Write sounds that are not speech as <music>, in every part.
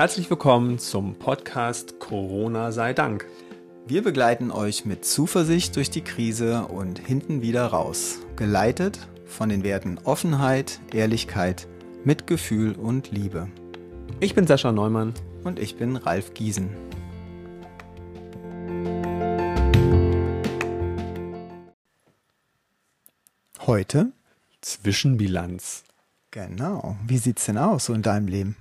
Herzlich willkommen zum Podcast Corona sei Dank. Wir begleiten euch mit Zuversicht durch die Krise und hinten wieder raus, geleitet von den Werten Offenheit, Ehrlichkeit, Mitgefühl und Liebe. Ich bin Sascha Neumann. Und ich bin Ralf Giesen. Heute Zwischenbilanz. Genau. Wie sieht's denn aus so in deinem Leben?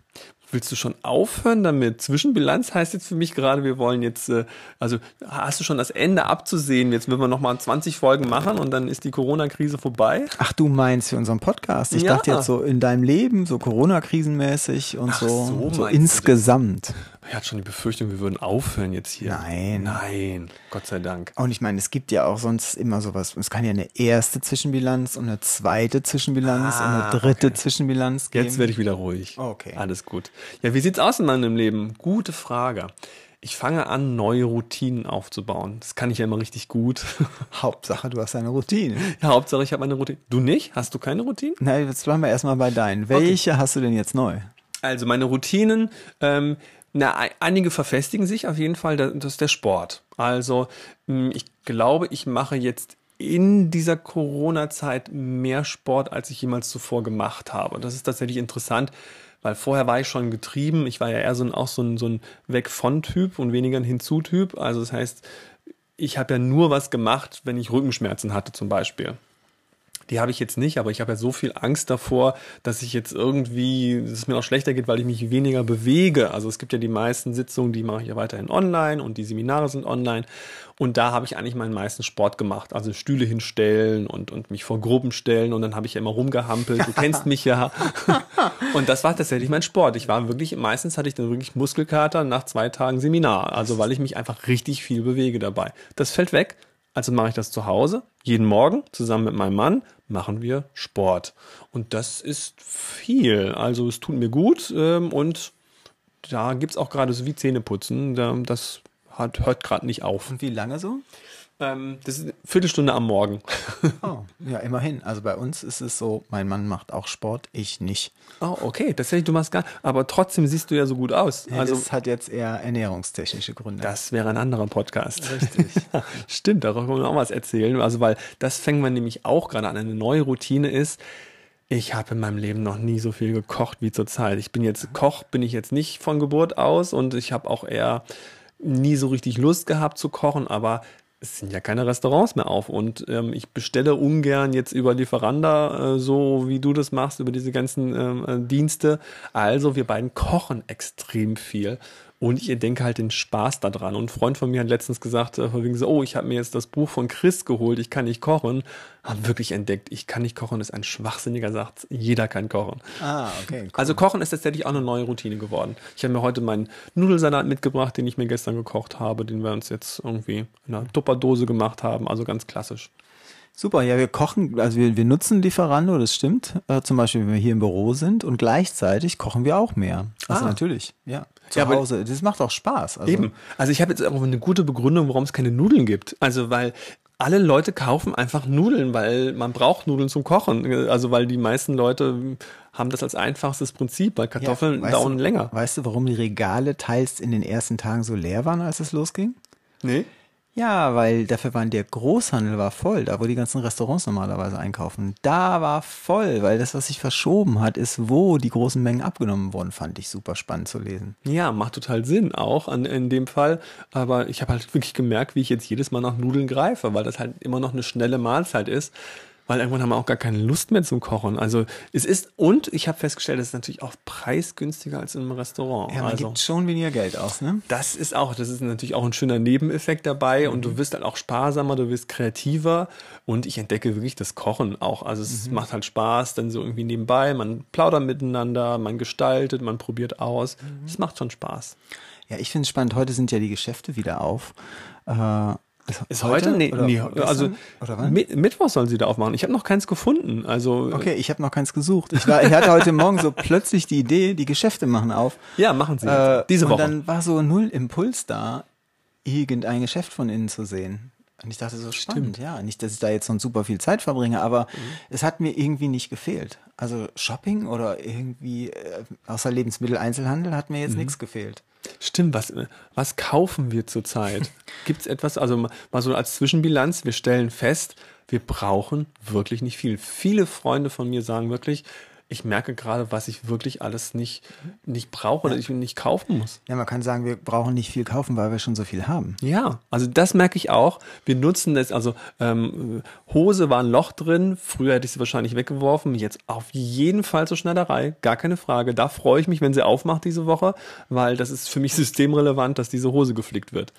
Willst du schon aufhören damit? Zwischenbilanz heißt jetzt für mich gerade, wir wollen jetzt, äh, also hast du schon das Ende abzusehen? Jetzt würden wir nochmal 20 Folgen machen und dann ist die Corona-Krise vorbei. Ach, du meinst für unseren Podcast? Ich ja. dachte jetzt so in deinem Leben, so Corona-krisenmäßig und Ach, so, so, so insgesamt. Er hat schon die Befürchtung, wir würden aufhören jetzt hier. Nein. Nein, Gott sei Dank. Und ich meine, es gibt ja auch sonst immer sowas. Es kann ja eine erste Zwischenbilanz und eine zweite Zwischenbilanz ah, und eine ah, dritte okay. Zwischenbilanz geben. Jetzt werde ich wieder ruhig. Okay. Alles gut. Ja, wie sieht's aus in meinem Leben? Gute Frage. Ich fange an, neue Routinen aufzubauen. Das kann ich ja immer richtig gut. <laughs> Hauptsache, du hast eine Routine. Ja, Hauptsache, ich habe eine Routine. Du nicht? Hast du keine Routine? Nein, jetzt bleiben wir erstmal bei deinen. Welche okay. hast du denn jetzt neu? Also meine Routinen, ähm, na, einige verfestigen sich auf jeden Fall, das ist der Sport. Also hm, ich glaube, ich mache jetzt in dieser Corona-Zeit mehr Sport, als ich jemals zuvor gemacht habe. Das ist tatsächlich interessant, weil vorher war ich schon getrieben. Ich war ja eher so ein, auch so ein, so ein Weg von Typ und weniger ein Hinzu-Typ. Also das heißt, ich habe ja nur was gemacht, wenn ich Rückenschmerzen hatte zum Beispiel. Die habe ich jetzt nicht, aber ich habe ja so viel Angst davor, dass ich jetzt irgendwie, dass es mir auch schlechter geht, weil ich mich weniger bewege. Also es gibt ja die meisten Sitzungen, die mache ich ja weiterhin online und die Seminare sind online. Und da habe ich eigentlich meinen meisten Sport gemacht. Also Stühle hinstellen und, und mich vor Gruppen stellen und dann habe ich ja immer rumgehampelt. Du kennst mich ja. <laughs> und das war tatsächlich mein Sport. Ich war wirklich, meistens hatte ich dann wirklich Muskelkater nach zwei Tagen Seminar. Also weil ich mich einfach richtig viel bewege dabei. Das fällt weg. Also mache ich das zu Hause. Jeden Morgen zusammen mit meinem Mann machen wir Sport. Und das ist viel. Also es tut mir gut ähm, und da gibt es auch gerade so wie Zähneputzen. Das hat, hört gerade nicht auf. Und wie lange so? Ähm, das ist eine Viertelstunde am Morgen. <laughs> Oh, ja, immerhin. Also bei uns ist es so, mein Mann macht auch Sport, ich nicht. Oh, okay. Tatsächlich, du machst gar Aber trotzdem siehst du ja so gut aus. Ja, also, das hat jetzt eher ernährungstechnische Gründe. Das wäre ein anderer Podcast. Richtig. <laughs> Stimmt, darüber können wir auch was erzählen. Also, weil das fängt man nämlich auch gerade an. Eine neue Routine ist, ich habe in meinem Leben noch nie so viel gekocht wie zurzeit. Ich bin jetzt Koch, bin ich jetzt nicht von Geburt aus und ich habe auch eher nie so richtig Lust gehabt zu kochen, aber es sind ja keine Restaurants mehr auf und ähm, ich bestelle ungern jetzt über Lieferanda, äh, so wie du das machst, über diese ganzen ähm, äh, Dienste. Also wir beiden kochen extrem viel und ich denke halt den Spaß daran. Und ein Freund von mir hat letztens gesagt, äh, wegen so, oh, ich habe mir jetzt das Buch von Chris geholt, ich kann nicht kochen. Haben wirklich entdeckt, ich kann nicht kochen, ist ein schwachsinniger Satz. Jeder kann kochen. Ah, okay. Cool. Also Kochen ist tatsächlich auch eine neue Routine geworden. Ich habe mir heute meinen Nudelsalat mitgebracht, den ich mir gestern gekocht habe, den wir uns jetzt irgendwie in einer Tupperdose gemacht haben. Also ganz klassisch. Super, ja, wir kochen, also wir, wir nutzen Lieferando, das stimmt. Äh, zum Beispiel, wenn wir hier im Büro sind und gleichzeitig kochen wir auch mehr. Also ah. natürlich, ja. Zu ja, Hause. Das macht auch Spaß. Also. Eben. Also ich habe jetzt auch eine gute Begründung, warum es keine Nudeln gibt. Also weil alle Leute kaufen einfach Nudeln, weil man braucht Nudeln zum Kochen. Also weil die meisten Leute haben das als einfachstes Prinzip, weil Kartoffeln ja, dauern du, länger. Weißt du, warum die Regale teils in den ersten Tagen so leer waren, als es losging? Nee. Ja, weil dafür waren der Großhandel war voll, da wo die ganzen Restaurants normalerweise einkaufen. Da war voll, weil das, was sich verschoben hat, ist, wo die großen Mengen abgenommen wurden, fand ich super spannend zu lesen. Ja, macht total Sinn auch an, in dem Fall. Aber ich habe halt wirklich gemerkt, wie ich jetzt jedes Mal nach Nudeln greife, weil das halt immer noch eine schnelle Mahlzeit ist weil irgendwann haben wir auch gar keine Lust mehr zum Kochen. Also es ist, und ich habe festgestellt, es ist natürlich auch preisgünstiger als in einem Restaurant. Ja, man also, gibt schon weniger Geld aus, ne? Das ist auch, das ist natürlich auch ein schöner Nebeneffekt dabei mhm. und du wirst dann auch sparsamer, du wirst kreativer und ich entdecke wirklich das Kochen auch. Also es mhm. macht halt Spaß, dann so irgendwie nebenbei, man plaudert miteinander, man gestaltet, man probiert aus. Es mhm. macht schon Spaß. Ja, ich finde es spannend, heute sind ja die Geschäfte wieder auf. Äh, ist, ist heute? heute? Nee, oder nee. also oder Mittwoch sollen sie da aufmachen. Ich habe noch keins gefunden. Also okay, ich habe noch keins gesucht. Ich, war, ich hatte heute Morgen so plötzlich die Idee, die Geschäfte machen auf. Ja, machen sie. Äh, diese Woche. Und dann war so null Impuls da, irgendein Geschäft von innen zu sehen. Und ich dachte so, spannend, ja. Nicht, dass ich da jetzt so super viel Zeit verbringe, aber es hat mir irgendwie nicht gefehlt. Also Shopping oder irgendwie äh, außer Lebensmitteleinzelhandel hat mir jetzt nichts gefehlt. Stimmt, was, was kaufen wir zurzeit? <laughs> Gibt es etwas, also mal so als Zwischenbilanz, wir stellen fest, wir brauchen wirklich nicht viel. Viele Freunde von mir sagen wirklich, ich merke gerade, was ich wirklich alles nicht, nicht brauche oder ich nicht kaufen muss. Ja, man kann sagen, wir brauchen nicht viel kaufen, weil wir schon so viel haben. Ja, also das merke ich auch. Wir nutzen das, also ähm, Hose war ein Loch drin, früher hätte ich sie wahrscheinlich weggeworfen, jetzt auf jeden Fall zur Schneiderei, gar keine Frage. Da freue ich mich, wenn sie aufmacht diese Woche, weil das ist für mich <laughs> systemrelevant, dass diese Hose geflickt wird.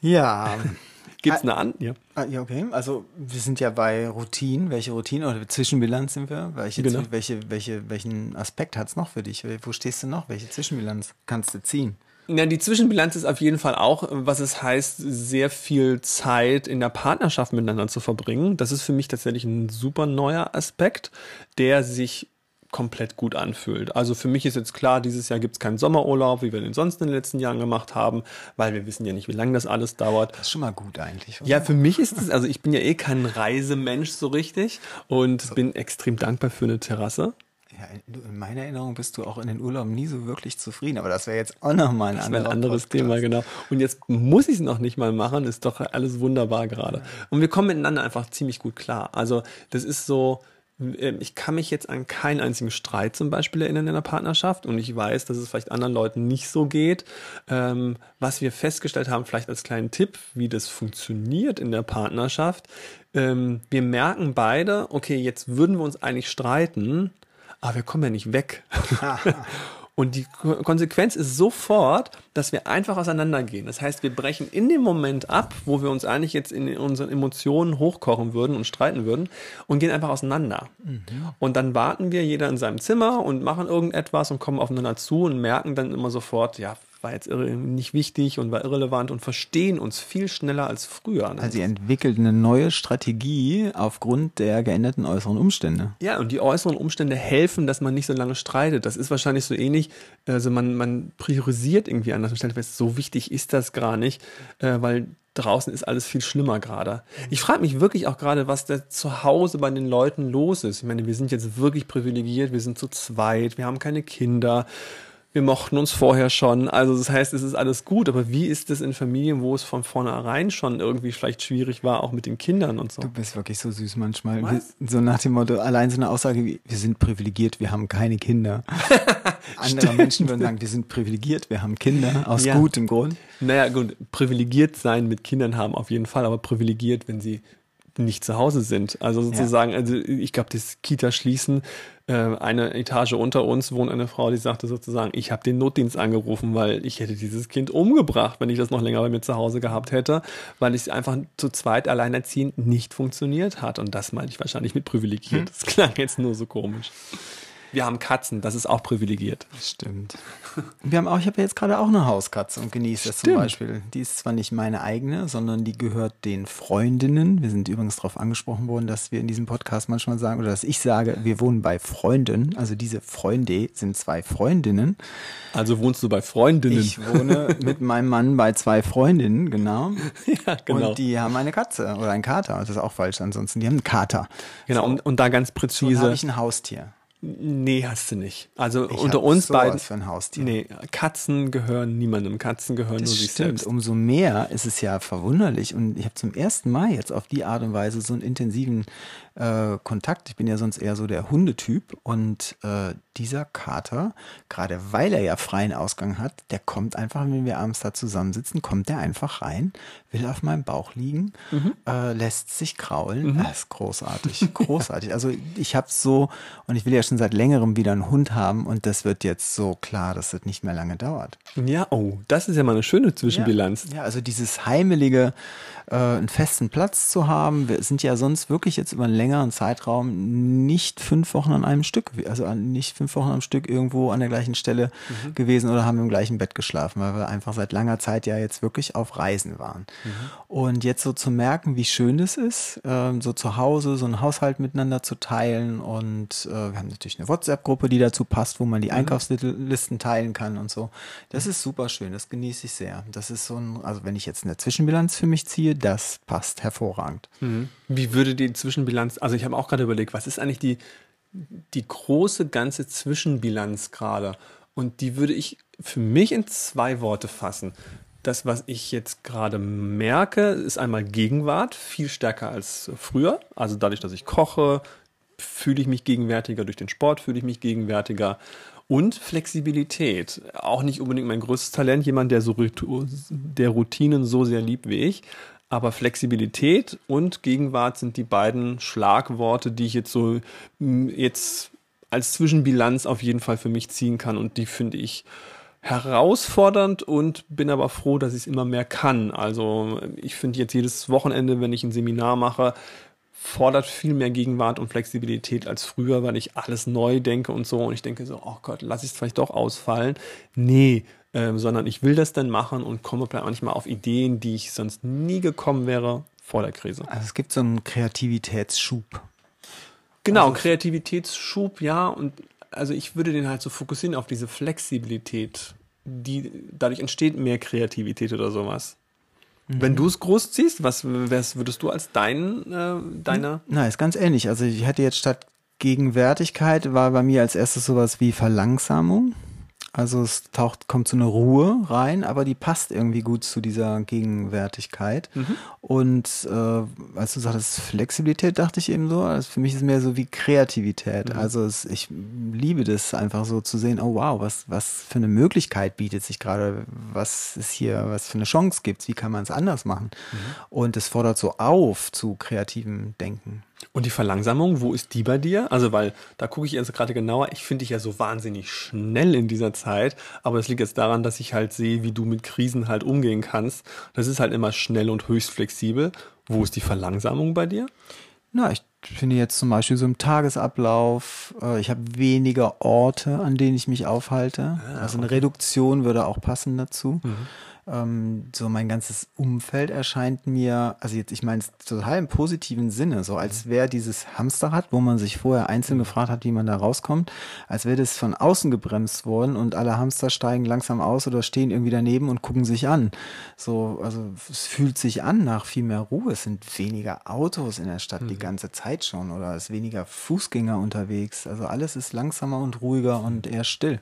Ja. <laughs> Gibt es eine an? Ja. Ah, ja, okay. Also wir sind ja bei Routinen. Welche Routine oder Zwischenbilanz sind wir? Welche, Genau. welche, welche, welchen Aspekt hat es noch für dich? Wo stehst du noch? Welche Zwischenbilanz kannst du ziehen? Ja, die Zwischenbilanz ist auf jeden Fall auch, was es heißt, sehr viel Zeit in der Partnerschaft miteinander zu verbringen. Das ist für mich tatsächlich ein super neuer Aspekt, der sich komplett gut anfühlt. Also für mich ist jetzt klar, dieses Jahr gibt es keinen Sommerurlaub, wie wir den sonst in den letzten Jahren gemacht haben, weil wir wissen ja nicht, wie lange das alles dauert. Das ist schon mal gut eigentlich. oder? Ja, für mich ist es, also ich bin ja eh kein Reisemensch so richtig und bin extrem dankbar für eine Terrasse. Ja, in meiner Erinnerung bist du auch in den Urlauben nie so wirklich zufrieden, aber das wäre jetzt auch nochmal ein ein anderes Podcast. Thema, genau. Und jetzt muss ich es noch nicht mal machen, ist doch alles wunderbar gerade. Und wir kommen miteinander einfach ziemlich gut klar. Also das ist so, ich kann mich jetzt an keinen einzigen Streit zum Beispiel erinnern in der Partnerschaft und ich weiß, dass es vielleicht anderen Leuten nicht so geht. Ähm, was wir festgestellt haben, vielleicht als kleinen Tipp, wie das funktioniert in der Partnerschaft. Ähm, wir merken beide, okay, jetzt würden wir uns eigentlich streiten, aber wir kommen ja nicht weg. <laughs> <laughs> Und die Ko- Konsequenz ist sofort, dass wir einfach auseinandergehen. Das heißt, wir brechen in dem Moment ab, wo wir uns eigentlich jetzt in unseren Emotionen hochkochen würden und streiten würden und gehen einfach auseinander. Und dann warten wir jeder in seinem Zimmer und machen irgendetwas und kommen aufeinander zu und merken dann immer sofort, ja, war jetzt nicht wichtig und war irrelevant und verstehen uns viel schneller als früher. Also ihr entwickelt eine neue Strategie aufgrund der geänderten äußeren Umstände. Ja, und die äußeren Umstände helfen, dass man nicht so lange streitet. Das ist wahrscheinlich so ähnlich. Also man, man priorisiert irgendwie anders und stellt fest, so wichtig ist das gar nicht, äh, weil draußen ist alles viel schlimmer gerade. Ich frage mich wirklich auch gerade, was da zu Hause bei den Leuten los ist. Ich meine, wir sind jetzt wirklich privilegiert, wir sind zu zweit, wir haben keine Kinder. Wir mochten uns vorher schon, also das heißt, es ist alles gut, aber wie ist es in Familien, wo es von vornherein schon irgendwie vielleicht schwierig war, auch mit den Kindern und so? Du bist wirklich so süß manchmal. Wir, so nach dem Motto, allein so eine Aussage wie, wir sind privilegiert, wir haben keine Kinder. <laughs> Andere Menschen würden sagen, wir sind privilegiert, wir haben Kinder, aus Ja. gutem Grund. Naja, gut, privilegiert sein mit Kindern haben auf jeden Fall, aber privilegiert, wenn sie nicht zu Hause sind. Also sozusagen, also ich glaube, das Kita-Schließen, äh, eine Etage unter uns wohnt eine Frau, die sagte sozusagen, ich habe den Notdienst angerufen, weil ich hätte dieses Kind umgebracht, wenn ich das noch länger bei mir zu Hause gehabt hätte, weil es einfach zu zweit alleinerziehend nicht funktioniert hat. Und das meine ich wahrscheinlich mit privilegiert. Das klang jetzt nur so komisch. Wir haben Katzen, das ist auch privilegiert. Stimmt. Wir haben auch, ich habe ja jetzt gerade auch eine Hauskatze und genieße das zum. Beispiel. Die ist zwar nicht meine eigene, sondern die gehört den Freundinnen. Wir sind übrigens darauf angesprochen worden, dass wir in diesem Podcast manchmal sagen, oder dass ich sage, wir wohnen bei Freunden. Also diese Freunde sind zwei Freundinnen. Also wohnst du bei Freundinnen. Ich wohne mit meinem Mann bei zwei Freundinnen, genau. <laughs> ja, genau. Und die haben eine Katze oder einen Kater. Das ist auch falsch ansonsten. Die haben einen Kater. Genau, und, und da ganz präzise. habe ich ein Haustier. Nee, hast du nicht. Also Ich unter uns beiden. für ein Haustier. Nee, Katzen gehören niemandem. Katzen gehören Das nur sich stimmt. selbst. Umso mehr ist es ja verwunderlich. Und ich habe zum ersten Mal jetzt auf die Art und Weise so einen intensiven äh, Kontakt. Ich bin ja sonst eher so der Hundetyp. Und äh, dieser Kater, gerade weil er ja freien Ausgang hat, der kommt einfach, wenn wir abends da zusammensitzen, kommt der einfach rein, will auf meinem Bauch liegen, Mhm. äh, lässt sich kraulen. Das ist großartig. Großartig. Also ich habe so, und ich will ja schon seit längerem wieder einen Hund haben. Und das wird jetzt so klar, dass das nicht mehr lange dauert. Ja, oh, das ist ja mal eine schöne Zwischenbilanz. Ja, also dieses heimelige, äh, einen festen Platz zu haben. Wir sind ja sonst wirklich jetzt über einen längeren Zeitraum nicht fünf Wochen an einem Stück, also nicht fünf Wochen am Stück irgendwo an der gleichen Stelle gewesen oder haben im gleichen Bett geschlafen, weil wir einfach seit langer Zeit ja jetzt wirklich auf Reisen waren. Und jetzt so zu merken, wie schön das ist, ähm, so zu Hause so einen Haushalt miteinander zu teilen und äh, wir haben natürlich eine WhatsApp-Gruppe, die dazu passt, wo man die Einkaufslisten teilen kann und so. Das ist super schön, das genieße ich sehr. Das ist so ein, also wenn ich jetzt eine Zwischenbilanz für mich ziehe, das passt hervorragend. Wie würde die Zwischenbilanz, also ich habe auch gerade überlegt, was ist eigentlich die, die große ganze Zwischenbilanz gerade? Und die würde ich für mich in zwei Worte fassen. Das, was ich jetzt gerade merke, ist einmal Gegenwart, viel stärker als früher. Also dadurch, dass ich koche, fühle ich mich gegenwärtiger, durch den Sport fühle ich mich gegenwärtiger. Und Flexibilität. Auch nicht unbedingt mein größtes Talent, jemand, der, so, der Routinen so sehr liebt wie ich. Aber Flexibilität und Gegenwart sind die beiden Schlagworte, die ich jetzt so mm, jetzt als Zwischenbilanz auf jeden Fall für mich ziehen kann. Und die finde ich herausfordernd und bin aber froh, dass ich es immer mehr kann. Also ich finde jetzt jedes Wochenende, wenn ich ein Seminar mache, fordert viel mehr Gegenwart und Flexibilität als früher, weil ich alles neu denke und so. Und ich denke so, oh Gott, lass ich es vielleicht doch ausfallen. Nee, ähm, sondern ich will das dann machen und komme vielleicht manchmal auf Ideen, die ich sonst nie gekommen wäre vor der Krise. Also es gibt so einen Kreativitätsschub. Genau, Kreativitätsschub, ja. Und also ich würde den halt so fokussieren auf diese Flexibilität, die dadurch entsteht mehr Kreativität oder sowas. Wenn du es groß ziehst, was, was würdest du als dein, äh, deine? Na, ist ganz ähnlich. Also ich hätte jetzt statt Gegenwärtigkeit war bei mir als erstes sowas wie Verlangsamung. Also es taucht, kommt so eine Ruhe rein, aber die passt irgendwie gut zu dieser Gegenwärtigkeit. Und äh, als du sagtest Flexibilität, dachte ich eben so, also für mich ist es mehr so wie Kreativität. Also es, ich liebe das einfach so zu sehen, oh wow, was, was für eine Möglichkeit bietet sich gerade, was ist hier, was für eine Chance gibt's, wie kann man es anders machen. Und es fordert so auf zu kreativem Denken. Und die Verlangsamung, wo ist die bei dir? Also, weil da gucke ich jetzt gerade genauer. Ich finde dich ja so wahnsinnig schnell in dieser Zeit, aber das liegt jetzt daran, dass ich halt sehe, wie du mit Krisen halt umgehen kannst. Das ist halt immer schnell und höchst flexibel. Wo ist die Verlangsamung bei dir? Na, ich finde jetzt zum Beispiel so im Tagesablauf, äh, ich habe weniger Orte, an denen ich mich aufhalte. also eine Reduktion würde auch passen dazu. Ähm, so mein ganzes Umfeld erscheint mir, also jetzt, ich meine es total im positiven Sinne, so als wäre dieses Hamsterrad, wo man sich vorher einzeln gefragt hat, wie man da rauskommt, als wäre das von außen gebremst worden und alle Hamster steigen langsam aus oder stehen irgendwie daneben und gucken sich an. So, also es fühlt sich an nach viel mehr Ruhe. Es sind weniger Autos in der Stadt die ganze Zeit schon oder es ist weniger Fußgänger unterwegs. Also alles ist langsamer und ruhiger und eher still.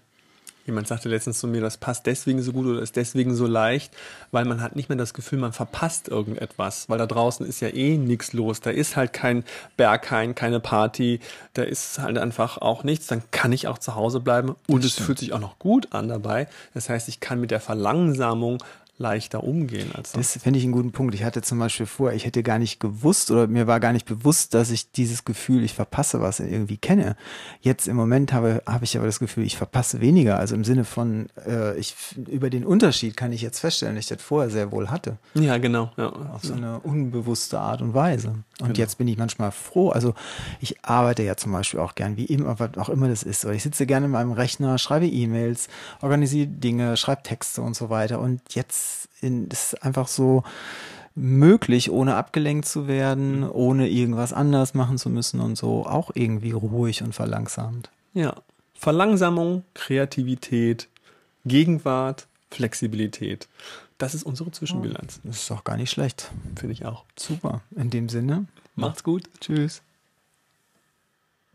Jemand sagte letztens zu mir, das passt deswegen so gut oder ist deswegen so leicht, weil man hat nicht mehr das Gefühl, man verpasst irgendetwas, weil da draußen ist ja eh nichts los. Da ist halt kein Berghain, keine Party, da ist halt einfach auch nichts. Dann kann ich auch zu Hause bleiben und es fühlt sich auch noch gut an dabei. Das heißt, ich kann mit der Verlangsamung leichter umgehen als sonst. Das finde ich einen guten Punkt. Ich hatte zum Beispiel vor, ich hätte gar nicht gewusst oder mir war gar nicht bewusst, dass ich dieses Gefühl, ich verpasse was irgendwie kenne. Jetzt im Moment habe, habe ich aber das Gefühl, ich verpasse weniger. Also im Sinne von, äh, ich, über den Unterschied kann ich jetzt feststellen, dass ich das vorher sehr wohl hatte. Ja, genau. Ja. Auf so eine unbewusste Art und Weise. Und jetzt bin ich manchmal froh. Also ich arbeite ja zum Beispiel auch gern, wie immer, was auch immer das ist. Oder ich sitze gerne in meinem Rechner, schreibe E-Mails, organisiere Dinge, schreibe Texte und so weiter. Und jetzt in, ist einfach so möglich, ohne abgelenkt zu werden, ohne irgendwas anders machen zu müssen und so, auch irgendwie ruhig und verlangsamt. Ja. Verlangsamung, Kreativität, Gegenwart, Flexibilität. Das ist unsere Zwischenbilanz. Das ist doch gar nicht schlecht. Finde ich auch. Super. In dem Sinne, Macht's gut. tschüss.